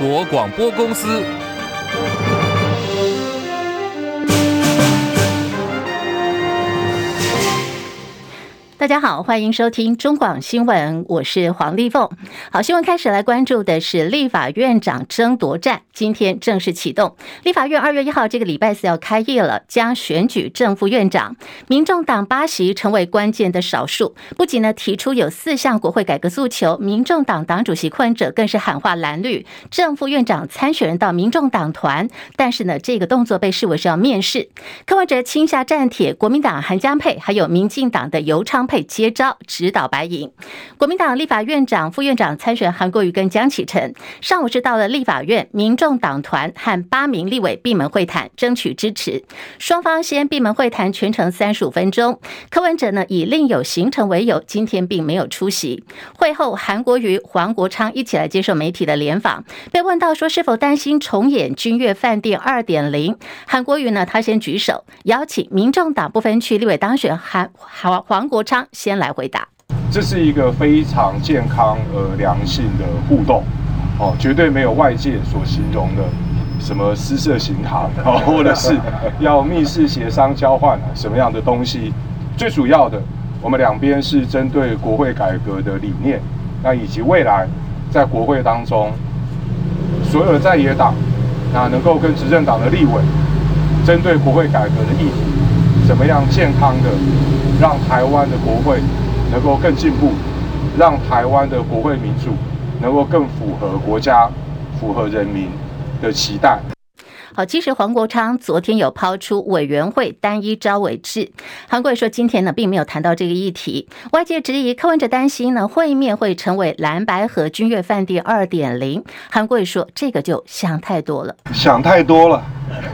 国广播公司。大家好，欢迎收听中广新闻，我是黄丽凤。好，新闻开始来关注的是立法院长争夺战，今天正式启动。立法院二月一号这个礼拜四要开业了，将选举正副院长。民众党八席成为关键的少数，不仅呢提出有四项国会改革诉求，民众党党主席柯文哲更是喊话蓝绿正副院长参选人到民众党团，但是呢这个动作被视为是要面试。柯文哲亲下战帖，国民党韩江佩还有民进党的游昌配接招，指导白银。国民党立法院长、副院长参选韩国瑜跟江启臣上午是到了立法院，民众党团和八名立委闭门会谈，争取支持。双方先闭门会谈全程三十五分钟。柯文哲呢以另有行程为由，今天并没有出席。会后，韩国瑜、黄国昌一起来接受媒体的联访，被问到说是否担心重演君悦饭店二点零，韩国瑜呢他先举手，邀请民众党不分区立委当选韩黄黄国昌。先来回答，这是一个非常健康而良性的互动，哦，绝对没有外界所形容的什么私设行堂，哦，或者是要密室协商交换啊什么样的东西。最主要的，我们两边是针对国会改革的理念，那以及未来在国会当中所有的在野党，那能够跟执政党的立委针对国会改革的议题，怎么样健康的。让台湾的国会能够更进步，让台湾的国会民主能够更符合国家、符合人民的期待。好，其实黄国昌昨天有抛出委员会单一招委制，韩国瑜说今天呢并没有谈到这个议题。外界质疑柯文哲担心呢会面会成为蓝白和君悦饭店二点零，韩国瑜说这个就想太多了，想太多了。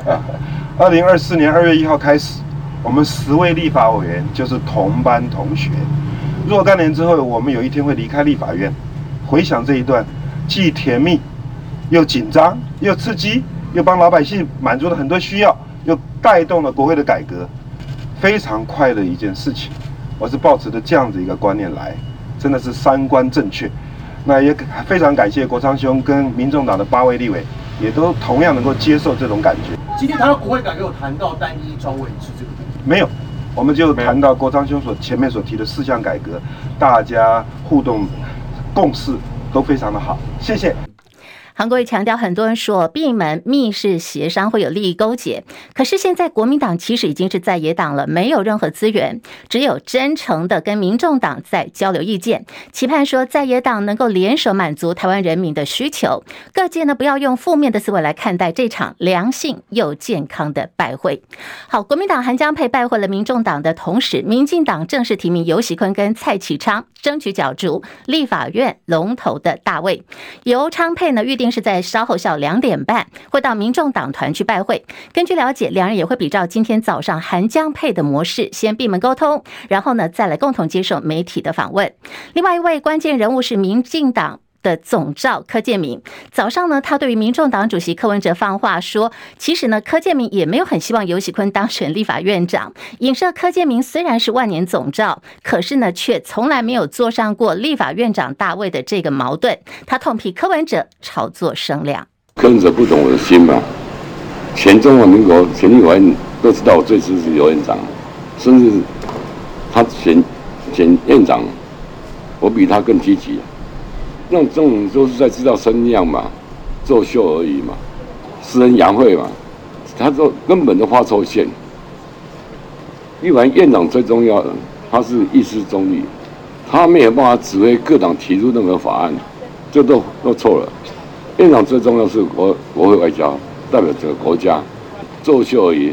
二零二四年二月一号开始。我们十位立法委员就是同班同学，若干年之后，我们有一天会离开立法院。回想这一段，既甜蜜，又紧张，又刺激，又帮老百姓满足了很多需要，又带动了国会的改革，非常快的一件事情。我是抱持着这样子一个观念来，真的是三观正确。那也非常感谢国昌兄跟民众党的八位立委，也都同样能够接受这种感觉。今天谈到国会改革，有谈到单一召委制这个。没有，我们就谈到郭章兄所前面所提的四项改革，大家互动共识都非常的好，谢谢。韩国瑜强调，很多人说闭门密室协商会有利益勾结，可是现在国民党其实已经是在野党了，没有任何资源，只有真诚的跟民众党在交流意见，期盼说在野党能够联手满足台湾人民的需求。各界呢不要用负面的思维来看待这场良性又健康的拜会。好，国民党韩江沛拜会了民众党的同时，民进党正式提名游喜坤跟蔡启昌，争取角逐立法院龙头的大位。游昌沛呢预定。是在稍后下午两点半会到民众党团去拜会。根据了解，两人也会比照今天早上韩江沛的模式，先闭门沟通，然后呢再来共同接受媒体的访问。另外一位关键人物是民进党的总召柯建铭。早上呢，他对于民众党主席柯文哲放话说，其实呢，柯建铭也没有很希望尤喜坤当选立法院长。影射柯建铭虽然是万年总召，可是呢，却从来没有坐上过立法院长大位的这个矛盾。他痛批柯文哲炒作声量。柯文哲不懂我的心嘛？全中华民国前立法院都知道我最支持尤院长，甚至他选选院长，我比他更积极。那这种都是在制造声量嘛，作秀而已嘛，私人洋会嘛，他说根本都画错线。一般院长最重要的，他是意识中立，他没有办法指挥各党提出任何法案，这都都错了。院长最重要是国国会外交，代表这个国家，作秀而已，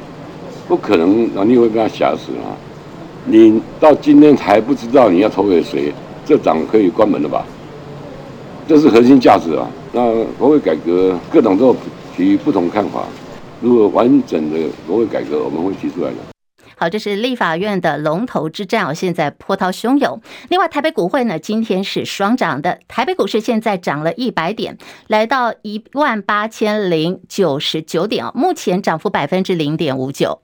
不可能让你会被他吓死啊！你到今天还不知道你要投给谁，这党可以关门了吧？这是核心价值啊！那国会改革，各党都提不同看法。如果完整的国会改革，我们会提出来的。好，这是立法院的龙头之战哦，现在波涛汹涌。另外，台北股会呢，今天是双涨的，台北股市现在涨了一百点，来到一万八千零九十九点哦，目前涨幅百分之零点五九。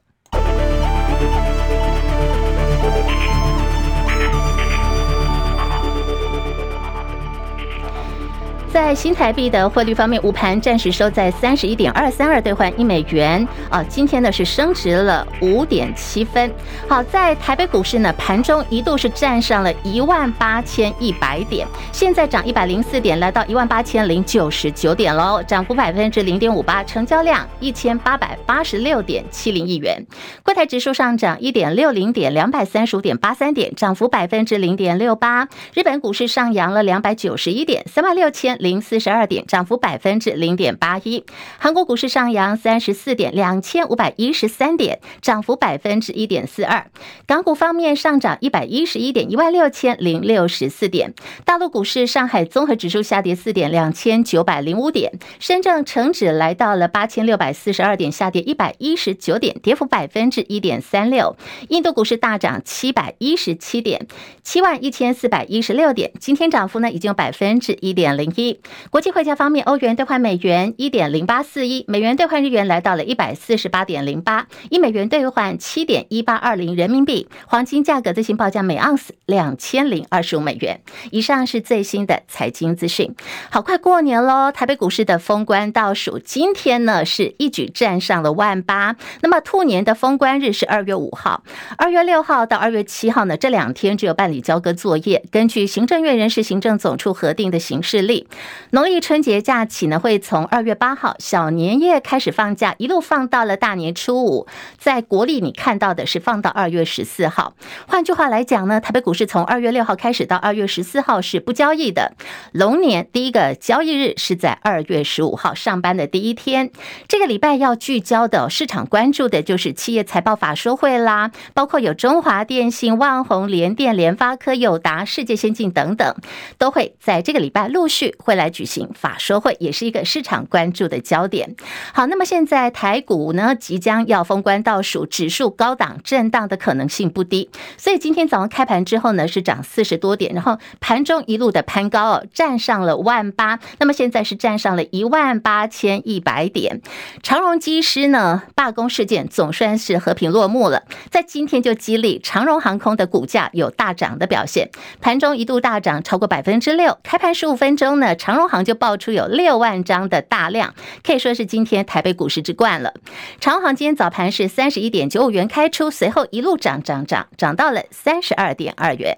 在新台币的汇率方面，午盘暂时收在三十一点二三二兑换一美元啊。今天呢是升值了五点七分。好，在台北股市呢，盘中一度是站上了一万八千一百点，现在涨一百零四点，来到一万八千零九十九点喽，涨幅百分之零点五八，成交量一千八百八十六点七零亿元。柜台指数上涨一点六零点，两百三十五点八三点，涨幅百分之零点六八。日本股市上扬了两百九十一点，三万六千零四十二点，涨幅百分之零点八一。韩国股市上扬三十四点，两千五百一十三点，涨幅百分之一点四二。港股方面上涨一百一十一点，一万六千零六十四点。大陆股市，上海综合指数下跌四点，两千九百零五点。深圳成指来到了八千六百四十二点，下跌一百一十九点，跌幅百分之一点三六。印度股市大涨七百一十七点，七万一千四百一十六点。今天涨幅呢已经有百分之一点零一。国际汇价方面，欧元兑换美元一点零八四一，美元兑换日元来到了一百四十八点零八，一美元兑换七点一八二零人民币。黄金价格最新报价每盎司两千零二十五美元。以上是最新的财经资讯。好，快过年喽！台北股市的封关倒数，今天呢是一举站上了万八。那么兔年的封关日是二月五号，二月六号到二月七号呢，这两天只有办理交割作业。根据行政院人事行政总处核定的行事历，农历春节假期呢会从二月八号小年夜开始放假，一路放到了大年初五。在国历你看到的是放到二月十四号。换句话来讲呢，台北股市从二月六号开始到二月十四号是不交易的。龙年第一个交易日是在二月十五号上班的第一天。这个礼拜要聚焦的市场关注的就是企业财报法说会啦，包括有中华电信、万宏、联电、联发科、友达、世界先进等等，都会在这个礼拜陆续会来举行法说会，也是一个市场关注的焦点。好，那么现在台股呢即将要封关倒数，指数高档震荡的可能性不低，所以今天早上开盘之后呢是涨四十多点，然后盘中一路的攀高哦，站上了万八，那么现在是站上了一万八千一百点。长荣机师呢罢工事件总算是和平落幕了，在今天就激励长荣航空的股价有大涨的表现，盘中一度大涨超过百分之六，开盘十五分钟呢，长中行就爆出有六万张的大量，可以说是今天台北股市之冠了。长航今天早盘是三十一点九五元开出，随后一路涨涨涨，涨到了三十二点二元。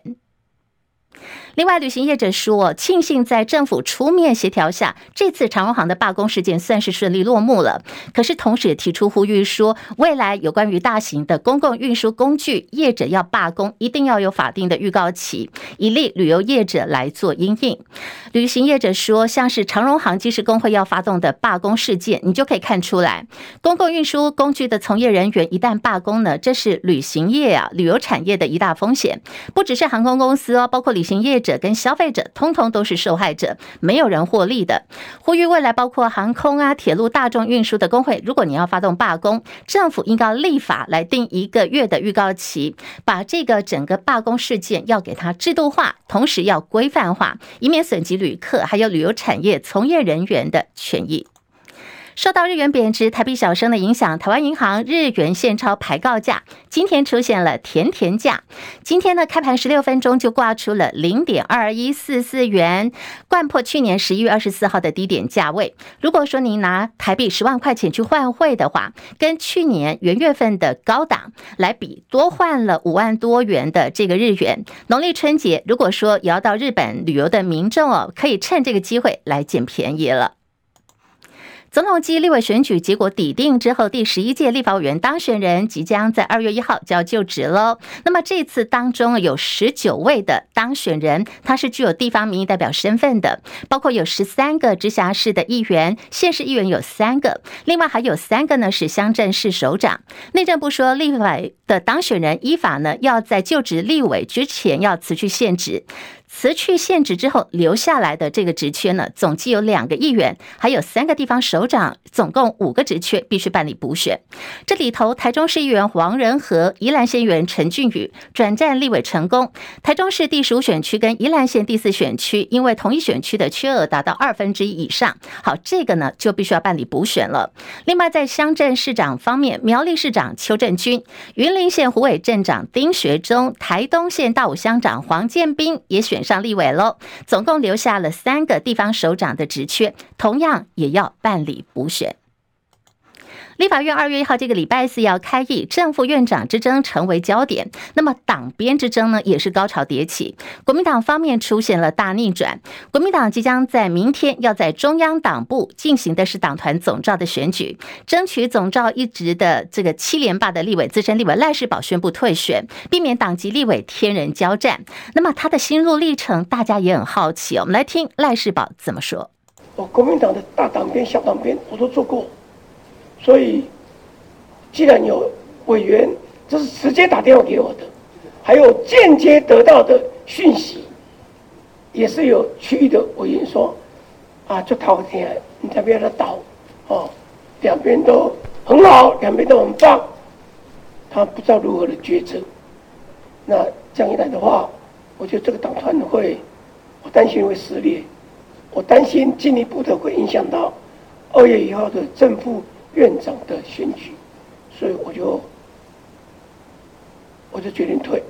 另外，旅行业者说，庆幸在政府出面协调下，这次长荣航的罢工事件算是顺利落幕了。可是，同时也提出呼吁说，未来有关于大型的公共运输工具业者要罢工，一定要有法定的预告期，以利旅游业者来做因应。旅行业者说，像是长荣航机师工会要发动的罢工事件，你就可以看出来，公共运输工具的从业人员一旦罢工呢，这是旅行业啊、旅游产业的一大风险。不只是航空公司哦，包括旅行业者跟消费者，通通都是受害者，没有人获利的。呼吁未来包括航空啊、铁路、大众运输的工会，如果你要发动罢工，政府应该立法来定一个月的预告期，把这个整个罢工事件要给它制度化，同时要规范化，以免损及旅客还有旅游产业从业人员的权益。受到日元贬值、台币小升的影响，台湾银行日元现钞排告价今天出现了甜甜价。今天呢，开盘十六分钟就挂出了零点二一四四元，掼破去年十一月二十四号的低点价位。如果说您拿台币十万块钱去换汇的话，跟去年元月份的高档来比，多换了五万多元的这个日元。农历春节，如果说也要到日本旅游的民众哦，可以趁这个机会来捡便宜了。总统及立委选举结果抵定之后，第十一届立法委员当选人即将在二月一号就要就职喽。那么这次当中有十九位的当选人，他是具有地方民意代表身份的，包括有十三个直辖市的议员，县市议员有三个，另外还有三个呢是乡镇市首长。内政部说，立委的当选人依法呢要在就职立委之前要辞去现职。辞去现职之后留下来的这个职缺呢，总计有两个议员，还有三个地方首长，总共五个职缺必须办理补选。这里头，台中市议员黄仁和、宜兰县议员陈俊宇转战立委成功。台中市第十五选区跟宜兰县第四选区，因为同一选区的缺额达到二分之一以上，好，这个呢就必须要办理补选了。另外，在乡镇市长方面，苗栗市长邱正军、云林县虎尾镇长丁学忠、台东县大武乡长黄建斌也选。上立委喽，总共留下了三个地方首长的职缺，同样也要办理补选。立法院二月一号这个礼拜四要开议，正副院长之争成为焦点。那么党编之争呢，也是高潮迭起。国民党方面出现了大逆转，国民党即将在明天要在中央党部进行的是党团总召的选举，争取总召一职的这个七连霸的立委资深立委赖世宝宣布退选，避免党籍立委天人交战。那么他的心路历程，大家也很好奇。我们来听赖世宝怎么说。我国民党的大党编、小党编我都做过。所以，既然有委员，这是直接打电话给我的，还有间接得到的。讯息，也是有区域的委员说，啊，就讨个天，你这边的。倒，哦，两边都很好，两边都很棒，他不知道如何的。抉择。那这样一来的。话，我觉得这个党团会，我担心会撕裂，我担心进一步的会影响到二月一号的正副。院长的选举，所以我就我就决定退。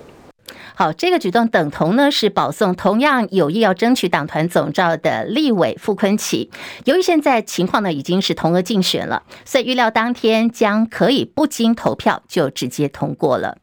好，这个举动等同呢是保送同样有意要争取党团总召的立委傅昆奇。由于现在情况呢已经是同额竞选了，所以预料当天将可以不经投票就直接通过了。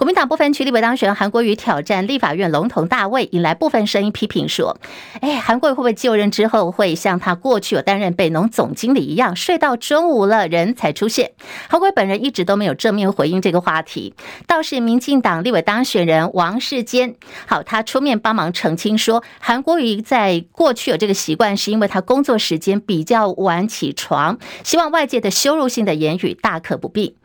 国民党不分区立委当选韩国瑜挑战立法院龙头大位，引来部分声音批评说：“哎，韩国瑜会不会就任之后会像他过去有担任北农总经理一样，睡到中午了人才出现？”韩国瑜本人一直都没有正面回应这个话题，倒是民进党立委当选人王世坚，好，他出面帮忙澄清说，韩国瑜在过去有这个习惯，是因为他工作时间比较晚起床，希望外界的羞辱性的言语大可不必。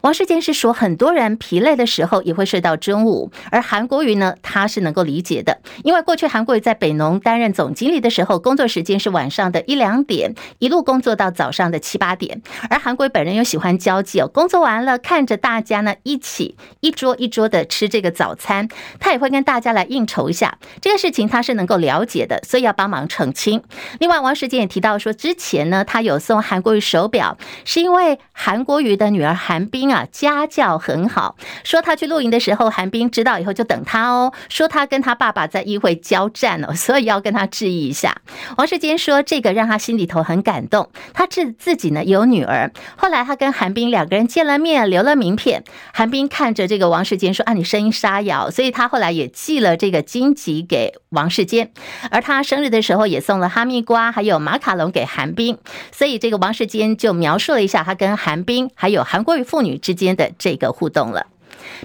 王世坚是说，很多人疲累的时候。也会睡到中午，而韩国瑜呢，他是能够理解的，因为过去韩国瑜在北农担任总经理的时候，工作时间是晚上的一两点，一路工作到早上的七八点。而韩国瑜本人又喜欢交际哦，工作完了看着大家呢一起一桌一桌的吃这个早餐，他也会跟大家来应酬一下，这个事情他是能够了解的，所以要帮忙澄清。另外，王世坚也提到说，之前呢，他有送韩国瑜手表，是因为韩国瑜的女儿韩冰啊家教很好，说他去。露营的时候，韩冰知道以后就等他哦，说他跟他爸爸在议会交战哦，所以要跟他致意一下。王世坚说这个让他心里头很感动。他自自己呢有女儿，后来他跟韩冰两个人见了面，留了名片。韩冰看着这个王世坚说：“啊，你声音沙哑。”所以他后来也寄了这个金桔给王世坚。而他生日的时候也送了哈密瓜还有马卡龙给韩冰。所以这个王世坚就描述了一下他跟韩冰还有韩国瑜父女之间的这个互动了。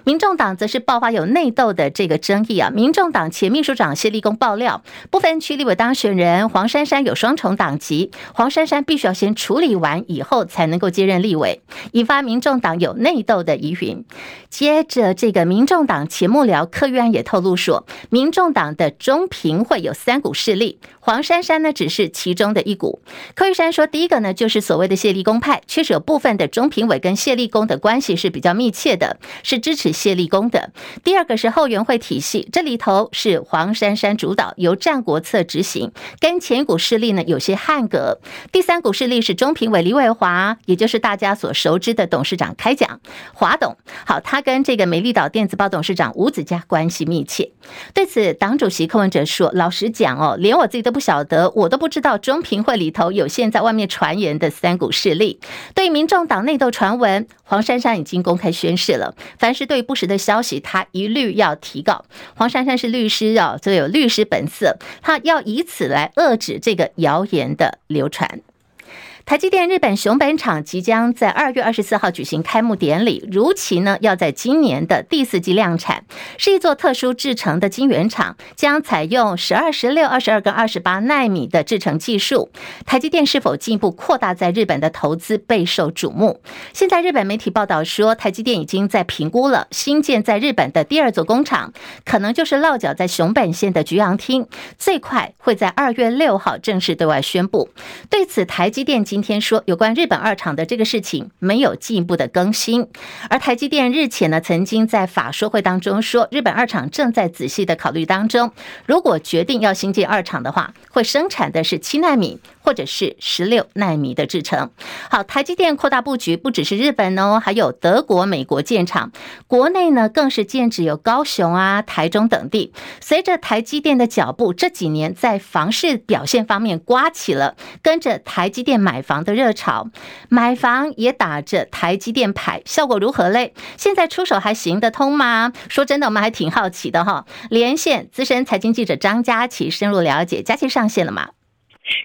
民众党则是爆发有内斗的这个争议啊！民众党前秘书长谢立功爆料，部分区立委当选人黄珊珊有双重党籍，黄珊珊必须要先处理完以后才能够接任立委，引发民众党有内斗的疑云。接着，这个民众党前幕僚柯玉安也透露说，民众党的中评会有三股势力，黄珊珊呢只是其中的一股。柯玉山说，第一个呢就是所谓的谢立功派，确实有部分的中评委跟谢立功的关系是比较密切的，是。支持谢立功的。第二个是后援会体系，这里头是黄珊珊主导，由战国策执行，跟前一股势力呢有些汉格。第三股势力是中评委李伟华，也就是大家所熟知的董事长开讲华董。好，他跟这个美丽岛电子报董事长吴子嘉关系密切。对此，党主席柯文哲说：“老实讲哦，连我自己都不晓得，我都不知道中评会里头有现在外面传言的三股势力。”对民众党内斗传闻，黄珊珊已经公开宣示了，凡是对不实的消息，他一律要提告。黄珊珊是律师啊，所以有律师本色，他要以此来遏制这个谣言的流传。台积电日本熊本厂即将在二月二十四号举行开幕典礼，如期呢要在今年的第四季量产，是一座特殊制程的晶圆厂，将采用十二、十六、二十二跟二十八纳米的制程技术。台积电是否进一步扩大在日本的投资备受瞩目。现在日本媒体报道说，台积电已经在评估了新建在日本的第二座工厂，可能就是落脚在熊本县的菊阳町，最快会在二月六号正式对外宣布。对此，台积电今今天说有关日本二厂的这个事情没有进一步的更新，而台积电日前呢曾经在法说会当中说，日本二厂正在仔细的考虑当中，如果决定要新建二厂的话，会生产的是七纳米。或者是十六纳米的制程。好，台积电扩大布局，不只是日本哦，还有德国、美国建厂，国内呢更是建址有高雄啊、台中等地。随着台积电的脚步，这几年在房市表现方面刮起了跟着台积电买房的热潮，买房也打着台积电牌，效果如何嘞？现在出手还行得通吗？说真的，我们还挺好奇的哈。连线资深财经记者张佳琪深入了解，佳琪上线了吗？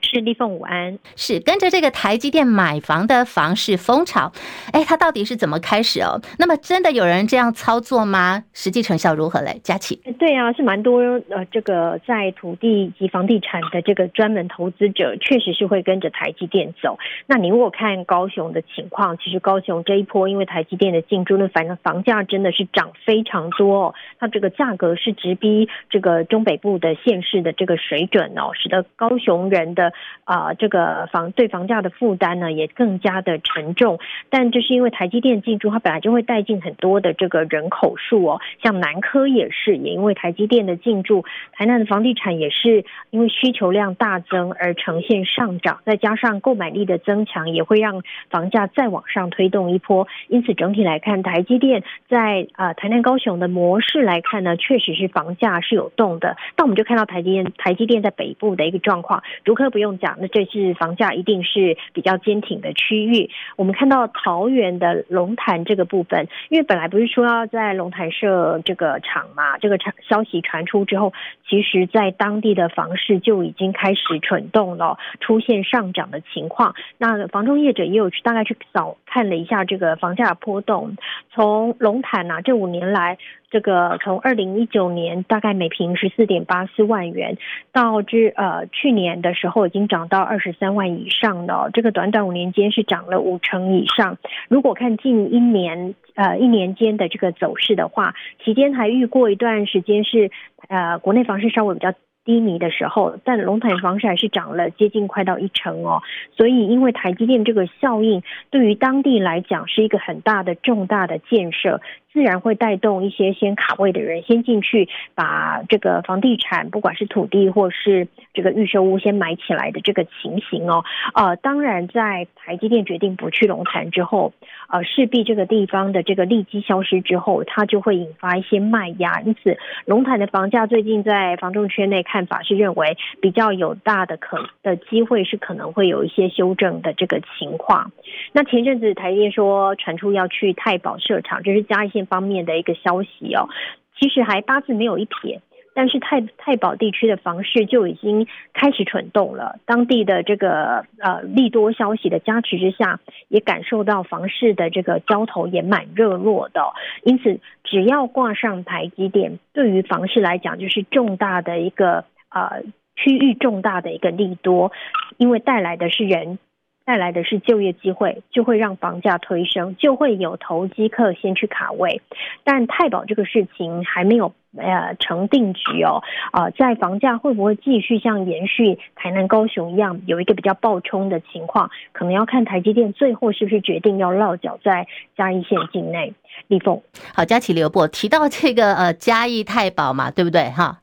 是立凤午安，是跟着这个台积电买房的房市风潮，哎，它到底是怎么开始哦？那么真的有人这样操作吗？实际成效如何嘞？佳琪，对啊，是蛮多呃，这个在土地及房地产的这个专门投资者，确实是会跟着台积电走。那你如果看高雄的情况，其实高雄这一波因为台积电的进驻，那反正房价真的是涨非常多哦，它这个价格是直逼这个中北部的县市的这个水准哦，使得高雄人。的啊、这个房对房价的负担呢，也更加的沉重。但这是因为台积电进驻，它本来就会带进很多的这个人口数哦。像南科也是，也因为台积电的进驻，台南的房地产也是因为需求量大增而呈现上涨，再加上购买力的增强，也会让房价再往上推动一波。因此整体来看，台积电在啊、台南高雄的模式来看呢，确实是房价是有动的。但我们就看到台积电台积电在北部的一个状况，如可不用讲，那这次房价一定是比较坚挺的区域。我们看到桃园的龙潭这个部分，因为本来不是说要在龙潭设这个厂嘛，这个厂消息传出之后，其实在当地的房市就已经开始蠢动了，出现上涨的情况。那房中业者也有去大概去扫看了一下这个房价的波动，从龙潭呐这五年来。这个从二零一九年大概每平十四点八四万元，到至呃去年的时候已经涨到二十三万以上了。这个短短五年间是涨了五成以上。如果看近一年呃一年间的这个走势的话，期间还遇过一段时间是呃国内房市稍微比较低迷的时候，但龙潭房市还是涨了接近快到一成哦。所以因为台积电这个效应，对于当地来讲是一个很大的重大的建设。自然会带动一些先卡位的人先进去，把这个房地产，不管是土地或是这个预售屋，先买起来的这个情形哦。呃，当然，在台积电决定不去龙潭之后，呃，势必这个地方的这个利基消失之后，它就会引发一些卖压。因此，龙潭的房价最近在房仲圈内看法是认为比较有大的可的机会是可能会有一些修正的这个情况。那前阵子台积电说传出要去太保设厂，就是加一些方面的一个消息哦，其实还八字没有一撇，但是太太保地区的房市就已经开始蠢动了。当地的这个呃利多消息的加持之下，也感受到房市的这个交投也蛮热络的。因此，只要挂上台积电，对于房市来讲就是重大的一个呃区域重大的一个利多，因为带来的是人。带来的是就业机会，就会让房价推升，就会有投机客先去卡位。但太保这个事情还没有呃成定局哦，啊、呃，在房价会不会继续像延续台南高雄一样有一个比较暴冲的情况，可能要看台积电最后是不是决定要落脚在嘉义县境内。立凤，好，佳琪刘博提到这个呃嘉义太保嘛，对不对哈？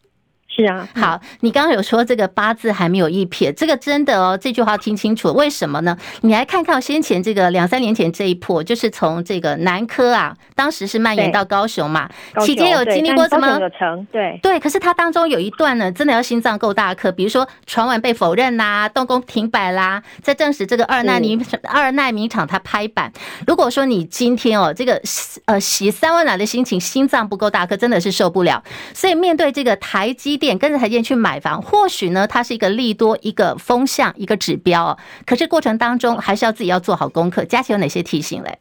是啊，好，你刚刚有说这个八字还没有一撇，这个真的哦，这句话听清楚，为什么呢？你来看看先前这个两三年前这一波，就是从这个南科啊，当时是蔓延到高雄嘛，期间有经历过什么？对对，可是它当中有一段呢，真的要心脏够大颗，比如说传闻被否认啦，动工停摆啦，在证实这个二奈米二奈米厂它拍板。如果说你今天哦，这个呃洗三温暖的心情，心脏不够大颗，真的是受不了。所以面对这个台积电。跟着台积电去买房，或许呢，它是一个利多，一个风向，一个指标。可是过程当中，还是要自己要做好功课。佳琪有哪些提醒嘞？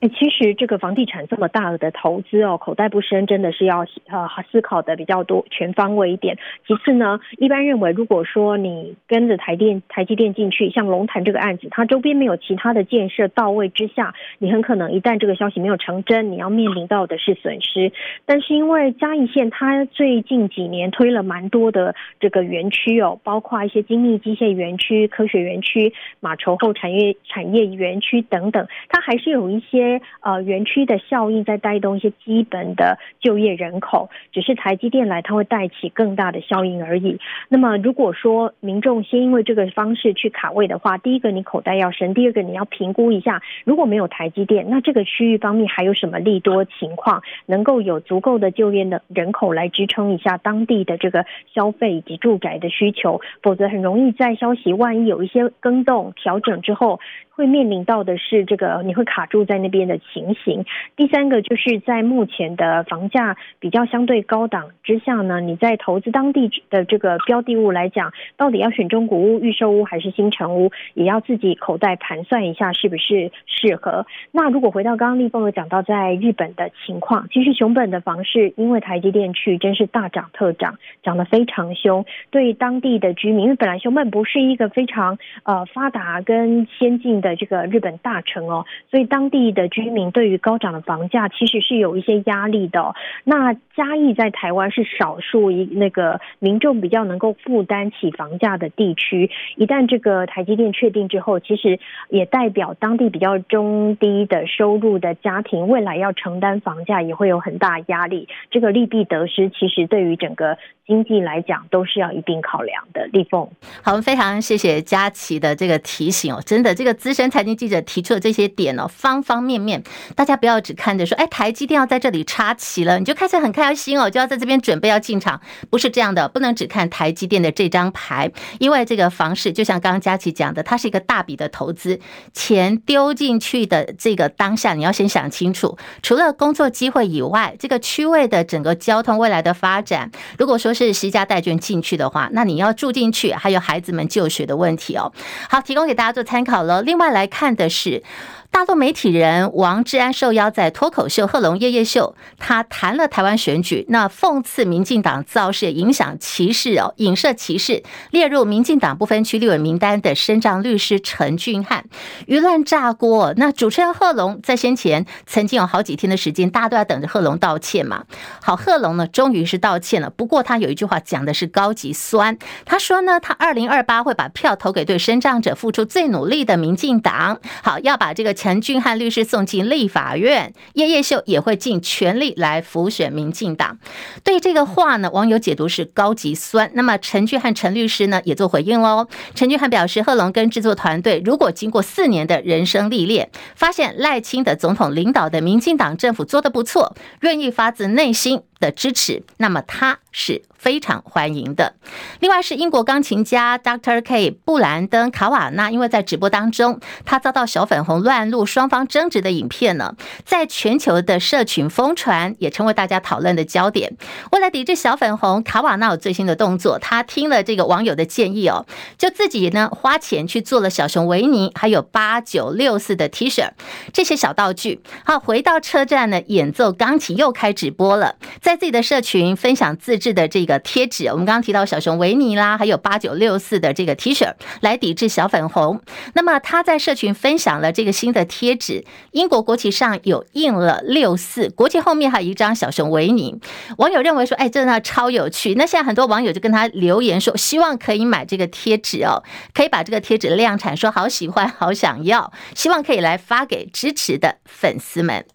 哎，其实这个房地产这么大额的投资哦，口袋不深，真的是要呃思考的比较多、全方位一点。其次呢，一般认为，如果说你跟着台电、台积电进去，像龙潭这个案子，它周边没有其他的建设到位之下，你很可能一旦这个消息没有成真，你要面临到的是损失。但是因为嘉义县它最近几年推了蛮多的这个园区哦，包括一些精密机械园区、科学园区、马稠后产业产业园区等等，它还是有一些。呃园区的效应在带动一些基本的就业人口，只是台积电来它会带起更大的效应而已。那么如果说民众先因为这个方式去卡位的话，第一个你口袋要深，第二个你要评估一下，如果没有台积电，那这个区域方面还有什么利多情况，能够有足够的就业的人口来支撑一下当地的这个消费以及住宅的需求，否则很容易在消息万一有一些更动调整之后。会面临到的是这个你会卡住在那边的情形。第三个就是在目前的房价比较相对高档之下呢，你在投资当地的这个标的物来讲，到底要选中古屋、预售屋还是新城屋，也要自己口袋盘算一下是不是适合。那如果回到刚刚立峰有讲到在日本的情况，其实熊本的房市因为台积电去真是大涨特涨，涨得非常凶。对当地的居民，因为本来熊本不是一个非常呃发达跟先进。的这个日本大城哦，所以当地的居民对于高涨的房价其实是有一些压力的。那嘉义在台湾是少数一那个民众比较能够负担起房价的地区。一旦这个台积电确定之后，其实也代表当地比较中低的收入的家庭未来要承担房价也会有很大压力。这个利弊得失，其实对于整个经济来讲都是要一并考量的。立凤，好，我们非常谢谢佳琪的这个提醒哦，真的这个资深财经记者提出的这些点哦，方方面面，大家不要只看着说，哎，台积电要在这里插旗了，你就开始很开心哦，就要在这边准备要进场，不是这样的，不能只看台积电的这张牌，因为这个房市就像刚刚佳琪讲的，它是一个大笔的投资，钱丢进去的这个当下，你要先想清楚，除了工作机会以外，这个区位的整个交通未来的发展，如果说是携家带眷进去的话，那你要住进去，还有孩子们就学的问题哦。好，提供给大家做参考了。另外来看的是。大陆媒体人王志安受邀在脱口秀《贺龙夜夜秀》，他谈了台湾选举，那讽刺民进党造势影响歧视哦，影射歧视，列入民进党不分区立委名单的身障律师陈俊翰，舆论炸锅。那主持人贺龙在先前曾经有好几天的时间，大家都要等着贺龙道歉嘛。好，贺龙呢，终于是道歉了。不过他有一句话讲的是高级酸，他说呢，他二零二八会把票投给对身障者付出最努力的民进党。好，要把这个。陈俊翰律师送进立法院，夜夜秀也会尽全力来辅选民进党。对这个话呢，网友解读是高级酸。那么陈俊翰陈律师呢也做回应喽。陈俊翰表示，贺龙跟制作团队如果经过四年的人生历练，发现赖清德总统领导的民进党政府做得不错，愿意发自内心的支持，那么他是非常欢迎的。另外是英国钢琴家 Dr. K 布兰登卡瓦纳，因为在直播当中，他遭到小粉红乱录双方争执的影片呢，在全球的社群疯传，也成为大家讨论的焦点。为了抵制小粉红，卡瓦纳有最新的动作，他听了这个网友的建议哦，就自己呢花钱去做了小熊维尼，还有八九六四的 T 恤这些小道具。好，回到车站呢，演奏钢琴又开直播了。在自己的社群分享自制的这个贴纸，我们刚刚提到小熊维尼啦，还有八九六四的这个 T 恤来抵制小粉红。那么他在社群分享了这个新的贴纸，英国国旗上有印了六四，国旗后面还有一张小熊维尼。网友认为说，哎，真的超有趣。那现在很多网友就跟他留言说，希望可以买这个贴纸哦，可以把这个贴纸量产，说好喜欢，好想要，希望可以来发给支持的粉丝们。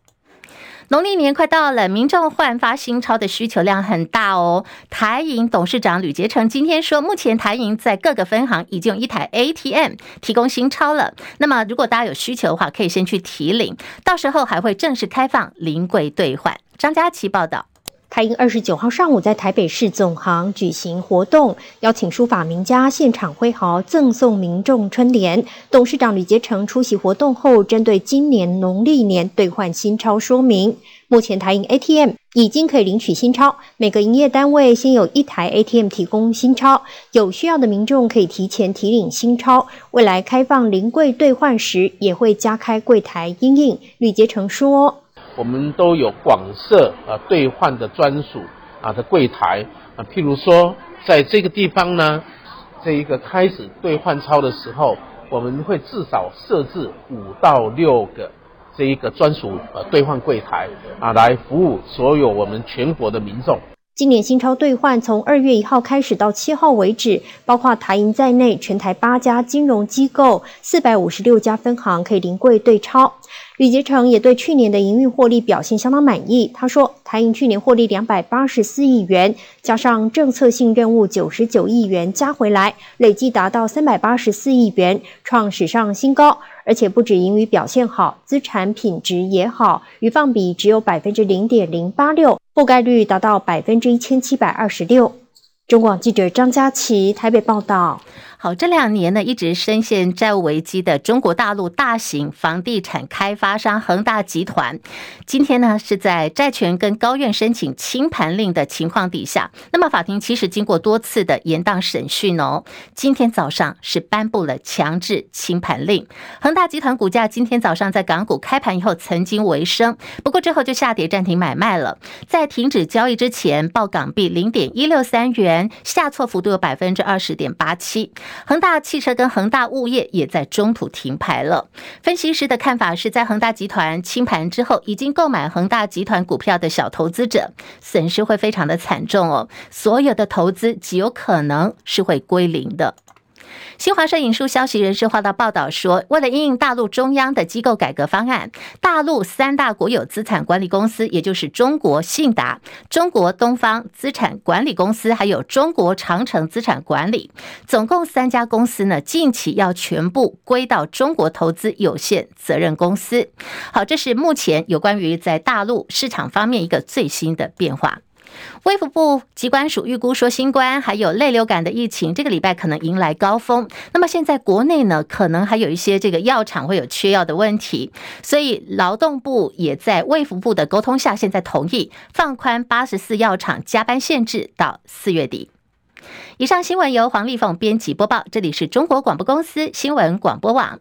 农历年快到了，民众换发新钞的需求量很大哦。台银董事长吕杰成今天说，目前台银在各个分行已经有一台 ATM 提供新钞了。那么，如果大家有需求的话，可以先去提领，到时候还会正式开放临柜兑换。张佳琪报道。台银二十九号上午在台北市总行举行活动，邀请书法名家现场挥毫赠送民众春联。董事长吕杰成出席活动后，针对今年农历年兑换新钞说明：目前台银 ATM 已经可以领取新钞，每个营业单位先有一台 ATM 提供新钞，有需要的民众可以提前提领新钞。未来开放临柜兑换时，也会加开柜台因应。吕杰成说。我们都有广设啊兑换的专属啊的柜台啊，譬如说在这个地方呢，这一个开始兑换钞的时候，我们会至少设置五到六个这一个专属呃兑换柜台啊，来服务所有我们全国的民众。今年新钞兑换从二月一号开始到七号为止，包括台银在内，全台八家金融机构、四百五十六家分行可以临柜兑钞。吕杰成也对去年的营运获利表现相当满意。他说，台银去年获利两百八十四亿元，加上政策性任务九十九亿元加回来，累计达到三百八十四亿元，创史上新高。而且不止盈余表现好，资产品质也好，余放比只有百分之零点零八六，覆盖率达到百分之一千七百二十六。中广记者张佳琪台北报道。好，这两年呢，一直深陷债务危机的中国大陆大型房地产开发商恒大集团，今天呢是在债权跟高院申请清盘令的情况底下，那么法庭其实经过多次的延宕审讯哦，今天早上是颁布了强制清盘令。恒大集团股价今天早上在港股开盘以后曾经微升，不过之后就下跌暂停买卖了，在停止交易之前报港币零点一六三元，下挫幅度有百分之二十点八七。恒大汽车跟恒大物业也在中途停牌了。分析师的看法是在恒大集团清盘之后，已经购买恒大集团股票的小投资者损失会非常的惨重哦，所有的投资极有可能是会归零的。新华社引述消息人士话到报道说，为了因应大陆中央的机构改革方案，大陆三大国有资产管理公司，也就是中国信达、中国东方资产管理公司，还有中国长城资产管理，总共三家公司呢，近期要全部归到中国投资有限责任公司。好，这是目前有关于在大陆市场方面一个最新的变化。卫福部机关署预估说，新冠还有类流感的疫情，这个礼拜可能迎来高峰。那么现在国内呢，可能还有一些这个药厂会有缺药的问题，所以劳动部也在卫福部的沟通下，现在同意放宽八十四药厂加班限制到四月底。以上新闻由黄丽凤编辑播报，这里是中国广播公司新闻广播网。